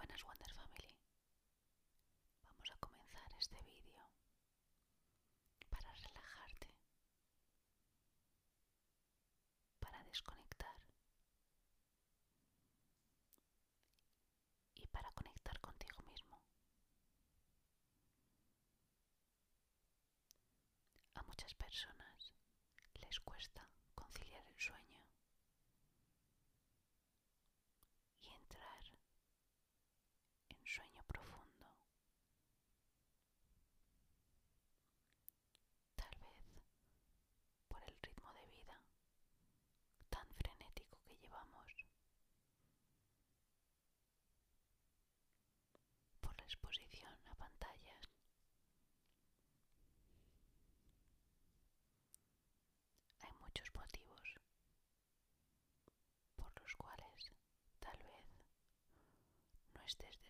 buenas Wonder Family. Vamos a comenzar este vídeo para relajarte, para desconectar y para conectar contigo mismo. A muchas personas les cuesta desde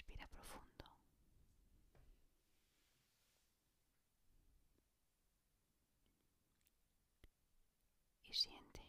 Respira profundo. Y siente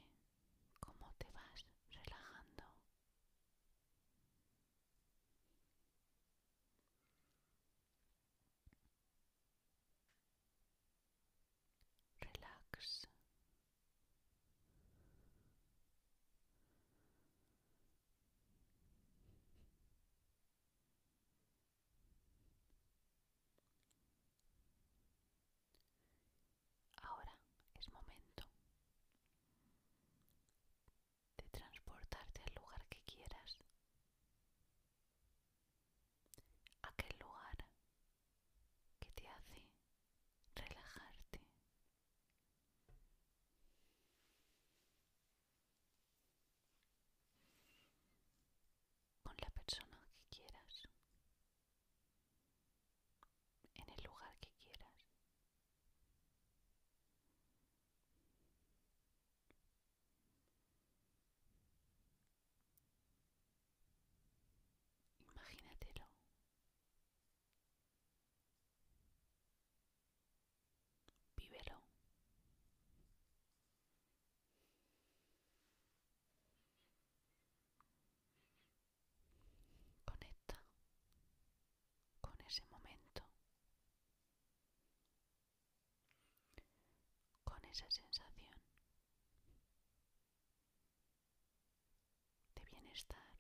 esa sensación de bienestar.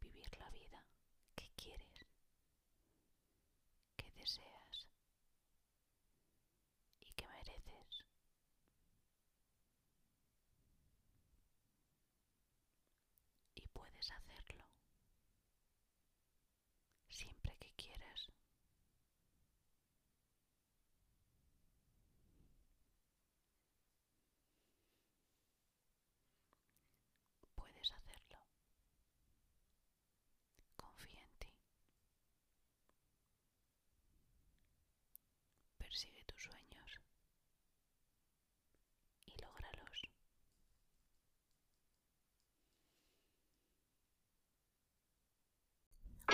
vivir la vida que quieres, que deseas.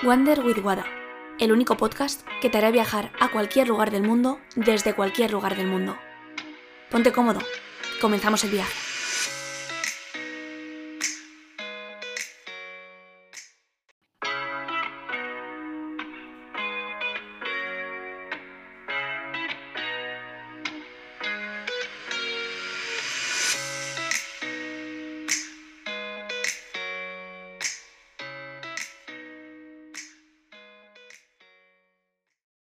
Wander with Wada, el único podcast que te hará viajar a cualquier lugar del mundo desde cualquier lugar del mundo. Ponte cómodo, comenzamos el viaje.